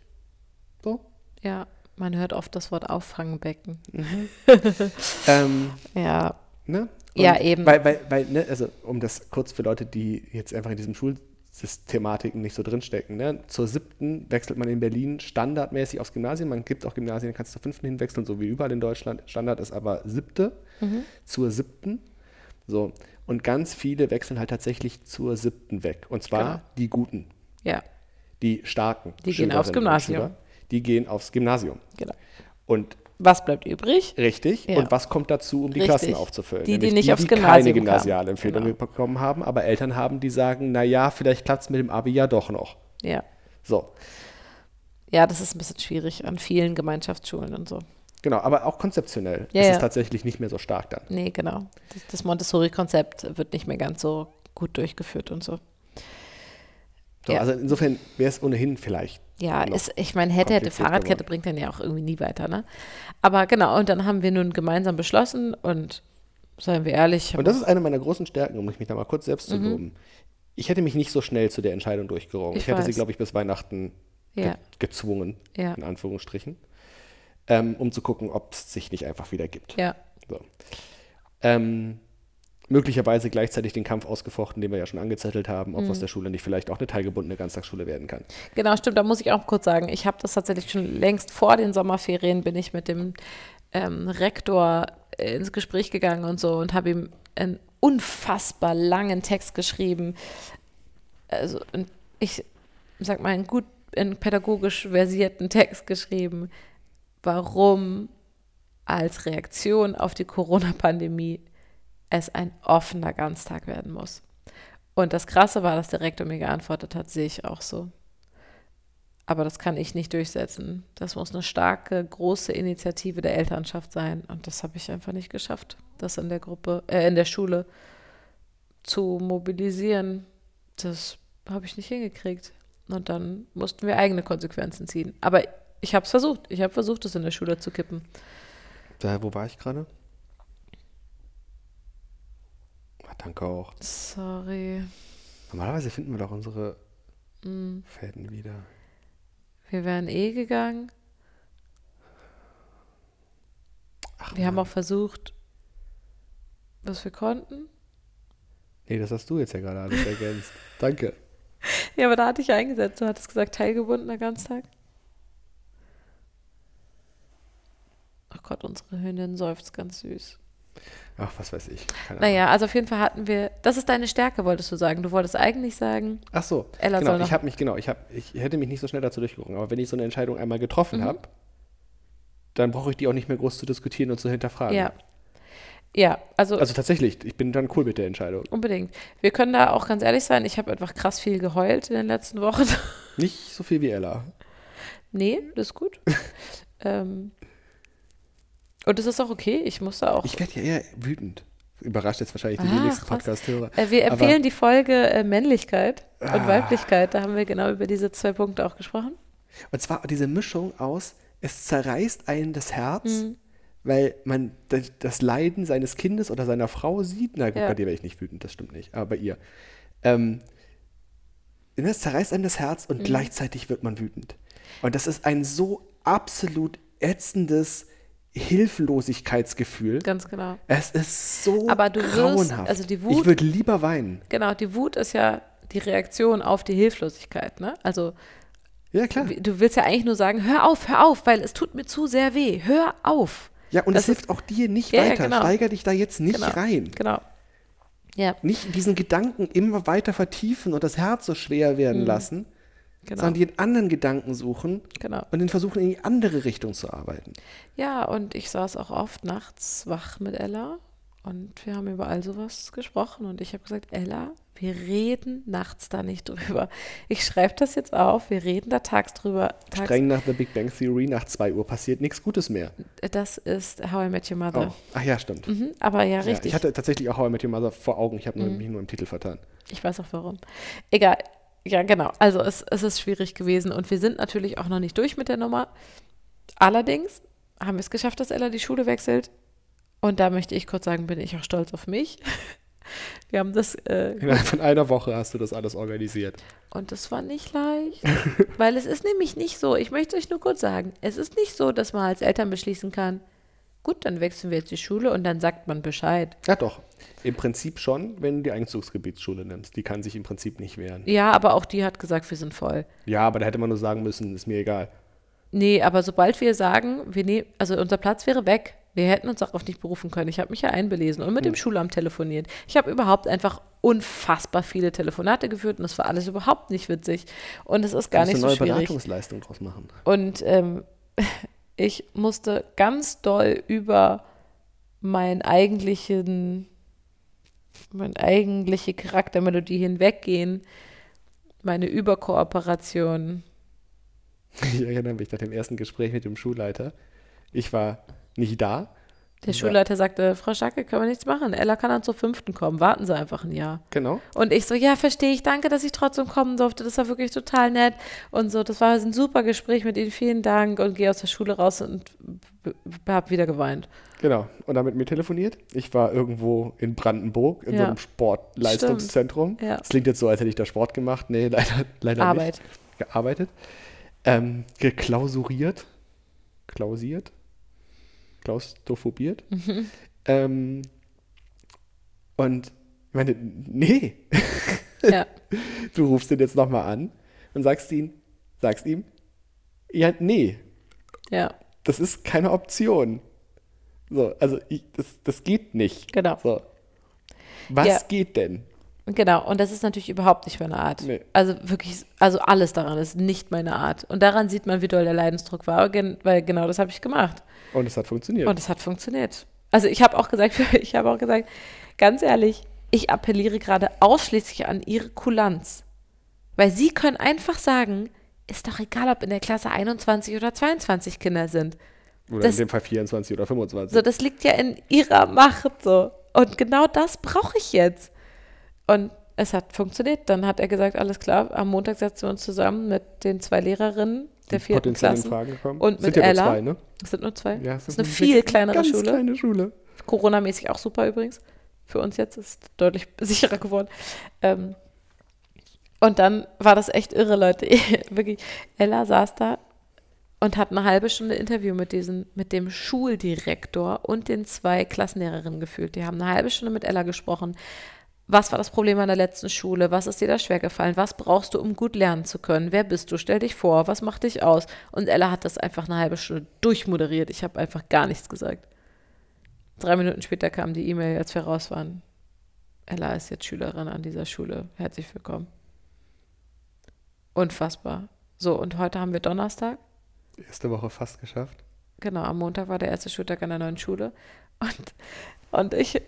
So. Ja, man hört oft das Wort Auffangbecken. Ähm, Ja, ne? Ja, eben. Weil, weil, weil, ne, also um das kurz für Leute, die jetzt einfach in diesem Schulsystematiken nicht so drinstecken, ne? Zur siebten wechselt man in Berlin standardmäßig aufs Gymnasium. Man gibt auch Gymnasien, da kannst du zur fünften hinwechseln, so wie überall in Deutschland. Standard ist aber siebte Mhm. zur siebten. So. Und ganz viele wechseln halt tatsächlich zur siebten weg. Und zwar Genau. die Guten, ja, die starken. Die gehen aufs Gymnasium. Schüler, Die gehen aufs Gymnasium. genau. Und Was bleibt übrig? Richtig. Ja. Und was kommt dazu, um die Richtig. Klassen aufzufüllen? Die, die Nämlich nicht aufs die keine Gymnasium kamen. gymnasiale Empfehlung Genau. bekommen haben, aber Eltern haben, die sagen, na ja, vielleicht klappt es mit dem Abi ja doch noch. Ja. So, Ja, das ist ein bisschen schwierig an vielen Gemeinschaftsschulen und so. genau. Aber auch konzeptionell Ja, ist ja. es tatsächlich nicht mehr so stark dann. Nee, genau. Das, das Montessori-Konzept wird nicht mehr ganz so gut durchgeführt und so. So, Ja. Also insofern wäre es ohnehin vielleicht. Ja, ist, ich meine, hätte, hätte Fahrradkette geworden. bringt dann ja auch irgendwie nie weiter, ne? Aber genau, und dann haben wir nun gemeinsam beschlossen und seien wir ehrlich, Und das ist eine meiner großen Stärken, um mich da mal kurz selbst zu loben. Ich hätte mich nicht so schnell zu der Entscheidung durchgerungen. Mhm. Ich Ich, hätte sie, weiß. glaube ich, bis Weihnachten ge Ja. gezwungen, Ja. in Anführungsstrichen, ähm, um zu gucken, ob es sich nicht einfach wieder gibt. ja, So. Ähm, möglicherweise gleichzeitig den Kampf ausgefochten, den wir ja schon angezettelt haben, ob Mhm. aus der Schule nicht vielleicht auch eine teilgebundene Ganztagsschule werden kann. Genau, stimmt. Da muss ich auch kurz sagen, ich habe das tatsächlich schon längst vor den Sommerferien bin ich mit dem ähm, Rektor äh, ins Gespräch gegangen und so und habe ihm einen unfassbar langen Text geschrieben. Also ich sag mal einen gut, einen pädagogisch versierten Text geschrieben, warum als Reaktion auf die Corona-Pandemie es ein offener Ganztag werden muss. Und das Krasse war, dass der Rektor mir geantwortet hat, sehe ich auch so. Aber das kann ich nicht durchsetzen. Das muss eine starke, große Initiative der Elternschaft sein. Und das habe ich einfach nicht geschafft, das in der Gruppe, äh, in der Schule zu mobilisieren. Das habe ich nicht hingekriegt. Und dann mussten wir eigene Konsequenzen ziehen. Aber ich habe es versucht. Ich habe versucht, es in der Schule zu kippen. Da, wo war ich gerade? Ah, danke auch. Sorry. Normalerweise finden wir doch unsere Mm. Fäden wieder. Wir wären eh gegangen. wir haben auch versucht, was wir konnten. Nee, das hast du jetzt ja gerade alles ergänzt. Danke. Ja, aber da hatte ich ja eingesetzt. Du hattest gesagt, teilgebundener Ganztag. Ach Gott, unsere Hündin seufzt ganz süß. Ach, was weiß ich. Keine Ahnung. Naja, also auf jeden Fall hatten wir, das ist deine Stärke, wolltest du sagen. Du wolltest eigentlich sagen, Ach so, Ella genau. Ich habe mich genau, ich habe, ich hätte mich nicht so schnell dazu durchgerungen. Aber wenn ich so eine Entscheidung einmal getroffen Mhm. habe, dann brauche ich die auch nicht mehr groß zu diskutieren und zu hinterfragen. ja. Ja, also, Also tatsächlich, ich bin dann cool mit der Entscheidung. unbedingt. Wir können da auch ganz ehrlich sein, ich habe einfach krass viel geheult in den letzten Wochen. Nicht so viel wie Ella. nee, das ist gut. ähm, und das ist auch okay, ich muss da auch. Ich werde ja eher wütend. Überrascht jetzt wahrscheinlich die Ah, wenigsten. Podcast-Hörer. Äh, wir Aber- empfehlen die Folge äh, Männlichkeit und Ah. Weiblichkeit. Da haben wir genau über diese zwei Punkte auch gesprochen. Und zwar diese Mischung aus, es zerreißt einen das Herz, Mhm. weil man das, Leiden seines Kindes oder seiner Frau sieht. Na gut, Ja. bei dir wäre ich nicht wütend, das stimmt nicht, aber bei ihr. Ähm, ne, es zerreißt einem das Herz Mhm. und gleichzeitig wird man wütend. Und das ist ein so absolut ätzendes Hilflosigkeitsgefühl. Ganz genau. Es ist so Aber du wirst- grauenhaft. also die ich Wut- würde lieber weinen. Genau, die Wut ist ja die Reaktion auf die Hilflosigkeit. Ne? Also Ja, klar. du willst ja eigentlich nur sagen, hör auf, hör auf, weil es tut mir zu sehr weh. Hör auf. Ja, und Das es hilft auch dir nicht Ja, ja, weiter. genau. Steiger dich da jetzt nicht Genau. rein. Genau. Ja, Nicht diesen Gedanken immer weiter vertiefen und das Herz so schwer werden Mhm. lassen, genau. sondern die einen anderen Gedanken suchen genau. und den versuchen, in die andere Richtung zu arbeiten. Ja, und ich saß auch oft nachts wach mit Ella und wir haben über all sowas gesprochen und ich habe gesagt, Ella, wir reden nachts da nicht drüber. Ich schreibe das jetzt auf, wir reden da tags drüber. Tags, Streng nach The Big Bang Theory, nach 2 Uhr passiert nichts Gutes mehr. das ist How I Met Your Oh. Mother. Ach ja, stimmt. Mhm, aber ja, Ja, richtig. ich hatte tatsächlich auch How I Met Your Mother vor Augen. Ich habe nur- mich nur im Titel vertan. Ich weiß auch warum. Egal. Ja, genau. Also es, es ist schwierig gewesen und wir sind natürlich auch noch nicht durch mit der Nummer. Allerdings haben wir es geschafft, dass Ella die Schule wechselt. Und da möchte ich kurz sagen, bin ich auch stolz auf mich. Wir haben das, äh, Innerhalb von einer Woche hast du das alles organisiert. und das war nicht leicht, weil es ist nämlich nicht so, ich möchte euch nur kurz sagen, es ist nicht so, dass man als Eltern beschließen kann, gut, dann wechseln wir jetzt die Schule und dann sagt man Bescheid. Ja, doch. Im Prinzip schon, wenn du die Einzugsgebietsschule nimmst. Die kann sich im Prinzip nicht wehren. Ja, aber auch die hat gesagt, wir sind voll. Ja, aber da hätte man nur sagen müssen, ist mir egal. Nee, aber sobald wir sagen, wir nehmen, also unser Platz wäre weg, wir hätten uns darauf nicht berufen können. Ich habe mich ja einbelesen und mit dem Schulamt telefoniert. Ich habe überhaupt einfach unfassbar viele Telefonate geführt und das war alles überhaupt nicht witzig. Und es ist gar nicht eine so neue schwierig. Beratungsleistung draus machen. Und ähm, ich musste ganz doll über meinen eigentlichen, meine eigentliche Charaktermelodie hinweggehen, meine Überkooperation. Ich erinnere mich nach dem ersten Gespräch mit dem Schulleiter. Ich war nicht da. Der Schulleiter sagte, Frau Schacke, können wir nichts machen. Ella kann dann zur fünften kommen. Warten Sie einfach ein Jahr. Genau. Und ich so, ja, verstehe ich, danke, dass ich trotzdem kommen durfte. Das war wirklich total nett. Und so, das war ein super Gespräch mit Ihnen. Vielen Dank. Und gehe aus der Schule raus und habe wieder geweint. Genau. Und dann mit mir telefoniert. Ich war irgendwo in Brandenburg in so Ja. einem Sportleistungszentrum. Ja. Es klingt jetzt so, als hätte ich da Sport gemacht. Nee, leider, leider Arbeit. nicht. Gearbeitet. Ähm, geklausuriert. Klausiert. Klaustrophobiert. Mhm. Ähm, und ich meine, nee, Ja, du rufst ihn jetzt nochmal an und sagst ihm, sagst ihm, ja, nee, ja, das ist keine Option. So, also ich, das, das geht nicht. genau. So. Was Ja. geht denn? Genau, und das ist natürlich überhaupt nicht meine Art. Nee. Also wirklich, also alles daran ist nicht meine Art. Und daran sieht man, wie doll der Leidensdruck war, weil genau das habe ich gemacht. Und es hat funktioniert. Und es hat funktioniert. Also ich habe auch gesagt, ich habe auch gesagt, ganz ehrlich, ich appelliere gerade ausschließlich an ihre Kulanz. Weil sie können einfach sagen, ist doch egal, ob in der Klasse 21 oder 22 Kinder sind. Oder das- in dem Fall 24 oder 25. So, das liegt ja in ihrer Macht so. Und genau das brauche ich jetzt. Und es hat funktioniert. Dann hat er gesagt, alles klar, am Montag setzen wir uns zusammen mit den zwei Lehrerinnen der vierten Klassen. Frage gekommen. Und Sind mit ja nur Ella. zwei, ne? Es sind nur zwei. Ja, das ist eine viel kleinere ganz Schule. kleine Schule. Corona-mäßig auch super übrigens. Für uns jetzt ist deutlich sicherer geworden. Ähm, und dann war das echt irre, Leute. Wirklich, Ella saß da und hat eine halbe Stunde Interview mit diesem, mit dem Schuldirektor und den zwei Klassenlehrerinnen geführt. Die haben eine halbe Stunde mit Ella gesprochen. Was war das Problem an der letzten Schule? Was ist dir da schwer gefallen? Was brauchst du, um gut lernen zu können? Wer bist du? Stell dich vor, was macht dich aus? Und Ella hat das einfach eine halbe Stunde durchmoderiert. Ich habe einfach gar nichts gesagt. Drei Minuten später kam die E-Mail, als wir raus waren. Ella ist jetzt Schülerin an dieser Schule. Herzlich willkommen. Unfassbar. So, und heute haben wir Donnerstag. Erste Woche fast geschafft. Genau, am Montag war der erste Schultag an der neuen Schule. Und, und ich,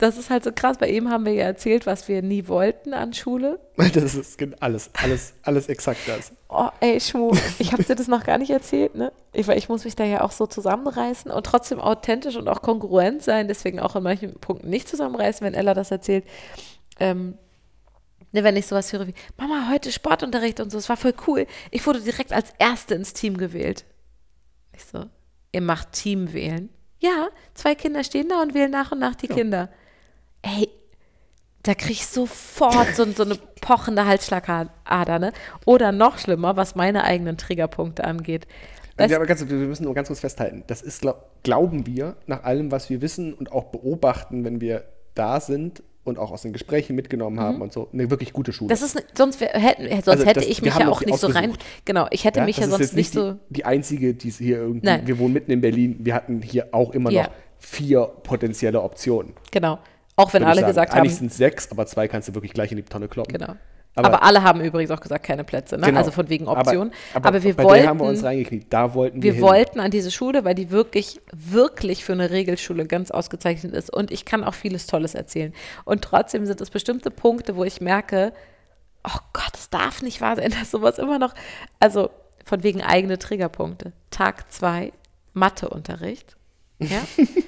das ist halt so krass. Bei ihm haben wir ja erzählt, was wir nie wollten an Schule. Das ist alles, alles, alles exakt das. Oh, ey, Schmu, ich habe dir das noch gar nicht erzählt, ne? Ich, ich muss mich da ja auch so zusammenreißen und trotzdem authentisch und auch kongruent sein, deswegen auch in manchen Punkten nicht zusammenreißen, wenn Ella das erzählt. Ähm, ne, wenn ich sowas höre wie, Mama, heute Sportunterricht und so, es war voll cool. Ich wurde direkt als Erste ins Team gewählt. Ich so, ihr macht Team wählen? Ja, zwei Kinder stehen da und wählen nach und nach die Kinder. Ey, da krieg ich sofort so, so eine pochende Halsschlagader, ne? Oder noch schlimmer, was meine eigenen Triggerpunkte angeht. Ja, aber ganz, wir müssen nur ganz kurz festhalten. Das ist, glaub, glauben wir, nach allem, was wir wissen und auch beobachten, wenn wir da sind und auch aus den Gesprächen mitgenommen haben und so, eine wirklich gute Schule. Mhm. das ist, ne- sonst, wär, hätten, sonst Also hätte das- ich wir mich ja auch die nicht so rein. ausgesucht. Genau, ich hätte Ja, mich ja sonst nicht die, so. die einzige, die es hier irgendwie. Nein. Wir wohnen mitten in Berlin. Wir hatten hier auch immer Ja. noch vier potenzielle Optionen. Genau. Auch wenn alle gesagt Eigentlich haben. sind es sechs, aber zwei kannst du wirklich gleich in die Tonne kloppen. Genau. Aber, Aber- alle haben übrigens auch gesagt, keine Plätze, ne? Genau. Also von wegen Option. Aber, Aber, wir bei wollten. der haben wir uns reingekniet. Da wollten wir, wir hin. wollten an diese Schule, weil die wirklich, wirklich für eine Regelschule ganz ausgezeichnet ist. Und ich kann auch vieles Tolles erzählen. Und trotzdem sind es bestimmte Punkte, wo ich merke, oh Gott, es darf nicht wahr sein, dass sowas immer noch, also von wegen eigene Triggerpunkte. Tag zwei, Matheunterricht. Ja?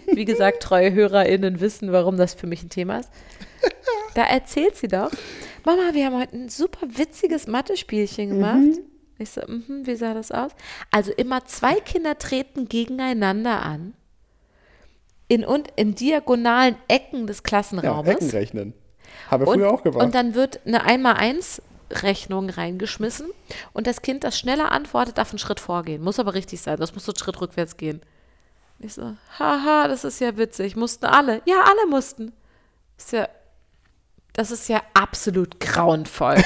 Wie gesagt, treue HörerInnen wissen, warum das für mich ein Thema ist. Da erzählt sie doch, Mama, wir haben heute ein super witziges Mathe-Spielchen gemacht. Ich so, mhm, wie sah das aus? Also immer zwei Kinder treten gegeneinander an. In, und in diagonalen Ecken des ja, Klassenraumes. Ecken rechnen. Haben wir und, früher auch gemacht. und dann wird eine 1x1-Rechnung reingeschmissen und das Kind, das schneller antwortet, darf einen Schritt vorgehen. Muss aber richtig sein. Das muss so einen Schritt rückwärts gehen. Ich so, haha, das ist ja witzig. Mussten alle? Ja, alle mussten. Ist ja, das ist ja absolut grauenvoll.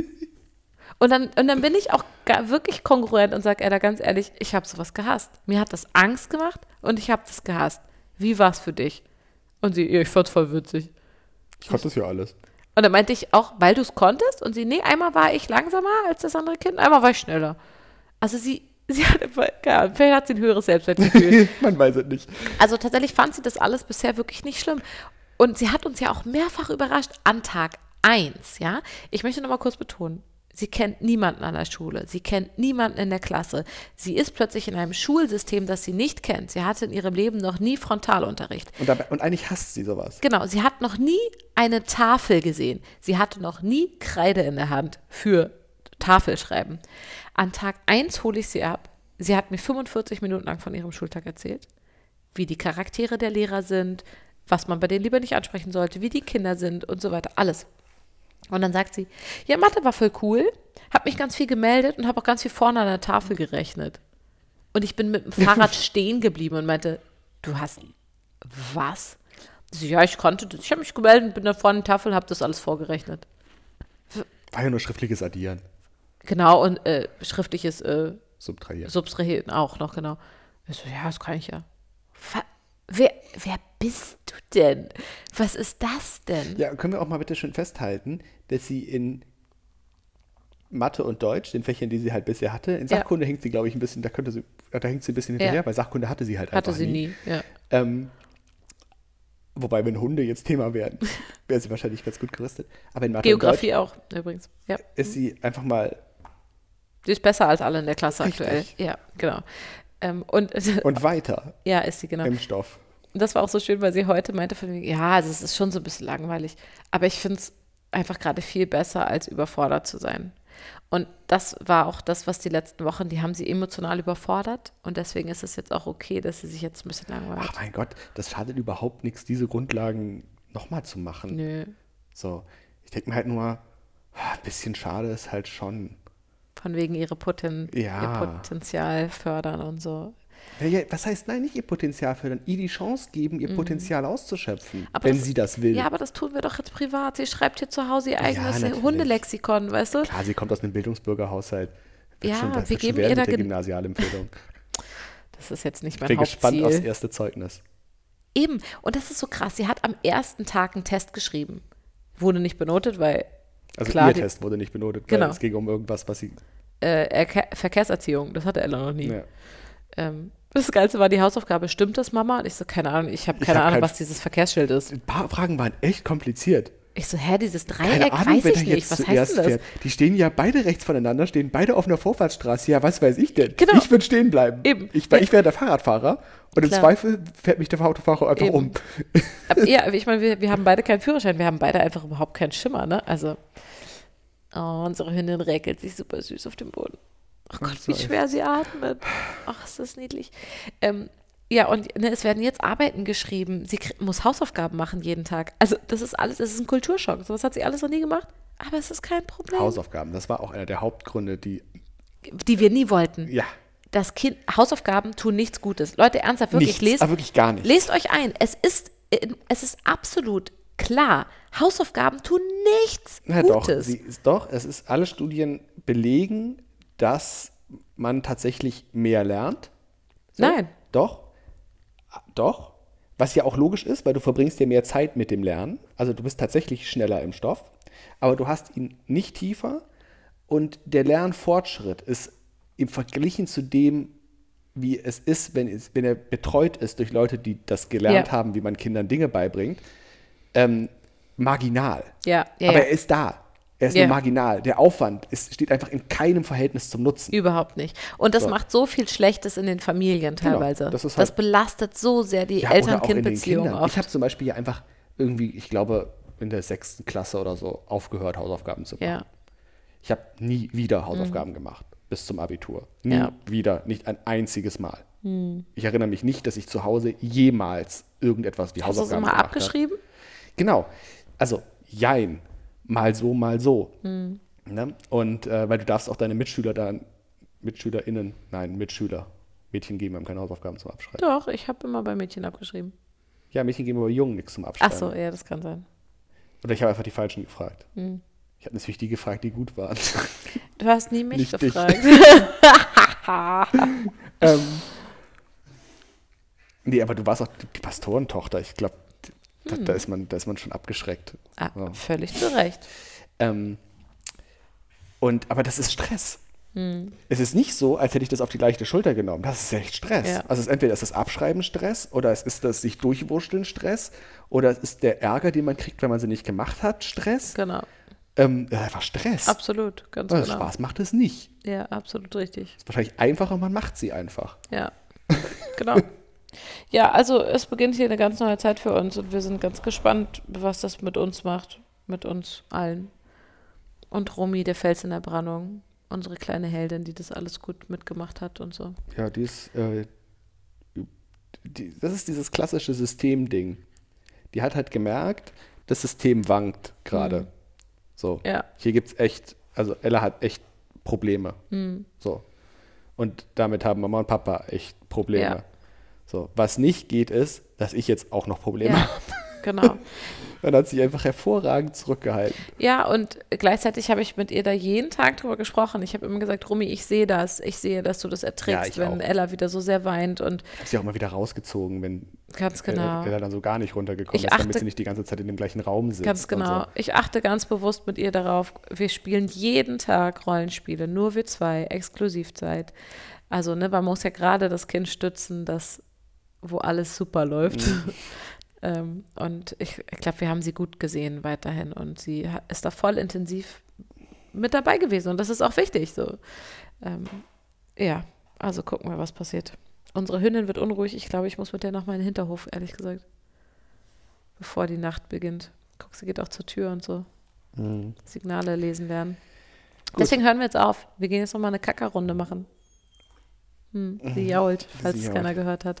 und, dann, und dann bin ich auch wirklich kongruent und sage, Ella, ganz ehrlich, ich habe sowas gehasst. Mir hat das Angst gemacht und ich habe das gehasst. Wie war es für dich? Und sie, ja, ich fand's voll witzig. ich konnte das ja alles. Und dann meinte ich auch, weil du es konntest? Und sie, nee, einmal war ich langsamer als das andere Kind, einmal war ich schneller. Also sie, sie hat einfach, keine Ahnung, vielleicht hat sie ein höheres Selbstwertgefühl. Man weiß es nicht. also tatsächlich fand sie das alles bisher wirklich nicht schlimm. Und sie hat uns ja auch mehrfach überrascht an Tag 1, ja. Ich möchte nochmal kurz betonen, sie kennt niemanden an der Schule, sie kennt niemanden in der Klasse. Sie ist plötzlich in einem Schulsystem, das sie nicht kennt. Sie hatte in ihrem Leben noch nie Frontalunterricht. Und, dabei, und eigentlich hasst sie sowas. Genau, sie hat noch nie eine Tafel gesehen. Sie hatte noch nie Kreide in der Hand für Tafelschreiben. An Tag 1 hole ich sie ab. Sie hat mir 45 Minuten lang von ihrem Schultag erzählt, wie die Charaktere der Lehrer sind, was man bei denen lieber nicht ansprechen sollte, wie die Kinder sind und so weiter. Alles. Und dann sagt sie, ja, Mathe war voll cool, habe mich ganz viel gemeldet und habe auch ganz viel vorne an der Tafel gerechnet. Und ich bin mit dem Fahrrad stehen geblieben und meinte, du hast was? Sie, ja, ich konnte das. Ich habe mich gemeldet, bin da vorne an der Tafel und habe das alles vorgerechnet. War ja nur schriftliches Addieren. Genau, und äh, schriftliches äh, Subtrahieren. Subtrahieren auch noch, genau. Ich so, ja, das kann ich ja. Wa- Wer, wer bist du denn? Was ist das denn? Ja, können wir auch mal bitte schön festhalten, dass sie in Mathe und Deutsch, den Fächern, die sie halt bisher hatte, in Ja. Sachkunde hängt sie, glaube ich, ein bisschen, da könnte sie, da hängt sie ein bisschen hinterher, Ja. weil Sachkunde hatte sie halt Hatte einfach sie nie. Ja. Ähm, wobei, wenn Hunde jetzt Thema wären, wäre sie wahrscheinlich ganz gut gerüstet. Aber in Mathe Geografie auch, übrigens. Ja. und Deutsch ist sie einfach mal Sie ist besser als alle in der Klasse Richtig. aktuell. Ja, genau. Ähm, und und weiter ja, ist sie genau. im Stoff. Und das war auch so schön, weil sie heute meinte von mir, ja, also es ist schon so ein bisschen langweilig, aber ich finde es einfach gerade viel besser, als überfordert zu sein. Und das war auch das, was die letzten Wochen, die haben sie emotional überfordert und deswegen ist es jetzt auch okay, dass sie sich jetzt ein bisschen langweilt. Ach mein Gott, das schadet überhaupt nichts, diese Grundlagen nochmal zu machen. Nö, So, ich denke mir halt nur, ein bisschen schade ist halt schon. Von wegen ihre Poten Ja. ihr Potenzial fördern und so. Ja, ja, was heißt nein, nicht ihr Potenzial fördern, ihr die Chance geben, ihr Potenzial auszuschöpfen, Mhm. Aber wenn das- sie das will. Ja, aber das tun wir doch jetzt privat. Sie schreibt hier zu Hause ihr eigenes natürlich. Hundelexikon, weißt du? Klar, sie kommt aus einem Bildungsbürgerhaushalt. Wird Ja, schon, wir geben ihr da Gymnasialempfehlung. Das ist jetzt nicht mein Ich bin gespannt aufs Hauptziel. erste Zeugnis. Eben. Und das ist so krass. Sie hat am ersten Tag einen Test geschrieben. Wurde nicht benotet, weil Also Klar, ihr Test wurde nicht benotet, Genau. weil es ging um irgendwas, was sie. äh, Erke- Verkehrserziehung, das hatte Ella noch nie. Ja. Ähm, das Geilste war die Hausaufgabe. Stimmt das, Mama? Und ich so, keine Ahnung, ich habe Ich keine hab Ahnung, kein- was dieses Verkehrssschild ist. Ein paar Fragen waren echt kompliziert. Ich so, hä, dieses Keine Dreieck Ahnung, weiß ich nicht. Was heißt denn das? fährt. Die stehen ja beide rechts voneinander, stehen beide auf einer Vorfahrtsstraße. Ja, was weiß ich denn? Genau. Ich würde stehen bleiben. Eben. Ich, weil Ja. ich wäre der Fahrradfahrer und im Klar. Zweifel fährt mich der Autofahrer einfach Eben. um. Aber, ja, ich meine, wir, wir haben beide keinen Führerschein. Wir haben beide einfach überhaupt keinen Schimmer, ne? Also, oh, unsere Hündin räkelt sich super süß auf dem Boden. Ach Gott, wie schwer sie atmet. Ach, ist das niedlich. Ähm, ja, und ne, es werden jetzt Arbeiten geschrieben. Sie muss Hausaufgaben machen jeden Tag. Also, das ist alles, das ist ein Kulturschock. Sowas hat sie alles noch nie gemacht. Aber es ist kein Problem. Hausaufgaben, das war auch einer der Hauptgründe, die. die wir nie wollten. Ja, Das Kind, Hausaufgaben tun nichts Gutes. Leute, ernsthaft, wirklich, nichts, lest, aber wirklich gar nichts. lest euch ein. Es ist, äh, es ist absolut klar. Hausaufgaben tun nichts Na doch, Gutes. sie ist doch, es ist, alle Studien belegen, dass man tatsächlich mehr lernt. So? Nein. Doch. Doch. Was ja auch logisch ist, weil du verbringst ja mehr Zeit mit dem Lernen. Also du bist tatsächlich schneller im Stoff, aber du hast ihn nicht tiefer und der Lernfortschritt ist im Verglichen zu dem, wie es ist, wenn, es, wenn er betreut ist durch Leute, die das gelernt Ja. haben, wie man Kindern Dinge beibringt, ähm, marginal. ja, ja, Aber er ist da. Er ist Ja. nur marginal. Der Aufwand ist, steht einfach in keinem Verhältnis zum Nutzen. Überhaupt nicht. Und das So. macht so viel Schlechtes in den Familien Genau, teilweise. das ist das halt- belastet so sehr die Ja, Eltern-Kind-Beziehung. Ich habe zum Beispiel ja einfach irgendwie, ich glaube, in der sechsten Klasse oder so aufgehört, Hausaufgaben zu machen. ja. Ich habe nie wieder Hausaufgaben gemacht bis zum Abitur. Nie Ja. wieder, nicht ein einziges Mal. Ich erinnere mich nicht, dass ich zu Hause jemals irgendetwas wie Hast du es Hausaufgaben mal gemacht habe. abgeschrieben? Genau. Also, jein. Mal so, mal so. Hm. Ne? Und äh, weil du darfst auch deine Mitschüler dann, MitschülerInnen, nein, Mitschüler, Mädchen geben einem keine Hausaufgaben zum Abschreiben. Doch, ich habe immer bei Mädchen abgeschrieben. Ja, Mädchen geben aber Jungen nichts zum Ach Abschreiben. so, ja, das kann sein. Oder ich habe einfach die Falschen gefragt. Hm. Ich habe natürlich die gefragt, die gut waren. Du hast nie mich Nicht gefragt. ähm, nee, aber du warst auch die Pastorentochter. Ich glaube, da, Hm. da, ist man, da ist man schon abgeschreckt. ah, Ja. Völlig zu Recht. Ähm, und, aber das ist Stress. Hm. Es ist nicht so, als hätte ich das auf die leichte Schulter genommen. Das ist echt Stress. Ja. Also es ist entweder ist das Abschreiben Stress oder es ist das sich durchwurschteln Stress oder es ist der Ärger, den man kriegt, wenn man sie nicht gemacht hat, Stress. Genau. Ähm, das ist einfach Stress. Absolut, ganz Also genau. Spaß macht es nicht. Ja, absolut richtig. ist wahrscheinlich einfacher, man macht sie einfach. Ja, genau. Ja, also es beginnt hier eine ganz neue Zeit für uns und wir sind ganz gespannt, was das mit uns macht, mit uns allen. Und Romy, der Fels in der Brandung, unsere kleine Heldin, die das alles gut mitgemacht hat und so. Ja, die ist, äh, die, das ist dieses klassische Systemding. Die hat halt gemerkt, das System wankt gerade. So. Mhm. Ja. Hier gibt es echt, also Ella hat echt Probleme. Mhm. So. Und damit haben Mama und Papa echt Probleme. Ja. So. Was nicht geht, ist, dass ich jetzt auch noch Probleme Ja, habe. genau. Und hat sich einfach hervorragend zurückgehalten. Ja, und gleichzeitig habe ich mit ihr da jeden Tag drüber gesprochen. Ich habe immer gesagt, Romy, ich sehe das. Ich sehe, dass du das erträgst, ich wenn auch. Ella wieder so sehr weint und Hab sie auch immer wieder rausgezogen, wenn ganz genau. Ella dann so gar nicht runtergekommen Ich ist, damit achte- sie nicht die ganze Zeit in dem gleichen Raum sitzt. Ganz genau. So. Ich achte ganz bewusst mit ihr darauf. Wir spielen jeden Tag Rollenspiele, nur wir zwei, Exklusivzeit. Also, ne, man muss ja gerade das Kind stützen, das, wo alles super läuft. Mhm. ähm, und ich, ich glaube, wir haben sie gut gesehen weiterhin und sie ist da voll intensiv mit dabei gewesen und das ist auch wichtig. So. Ähm, ja, also gucken wir, was passiert. Unsere Hündin wird unruhig. Ich glaube, ich muss mit der noch mal in den Hinterhof, ehrlich gesagt bevor die Nacht beginnt. Guck, sie geht auch zur Tür und so. Mhm. Signale lesen lernen. Gut. Deswegen hören wir jetzt auf. Wir gehen jetzt noch mal eine Kackerrunde machen. Hm, sie jault, falls Sie es jault. keiner gehört hat.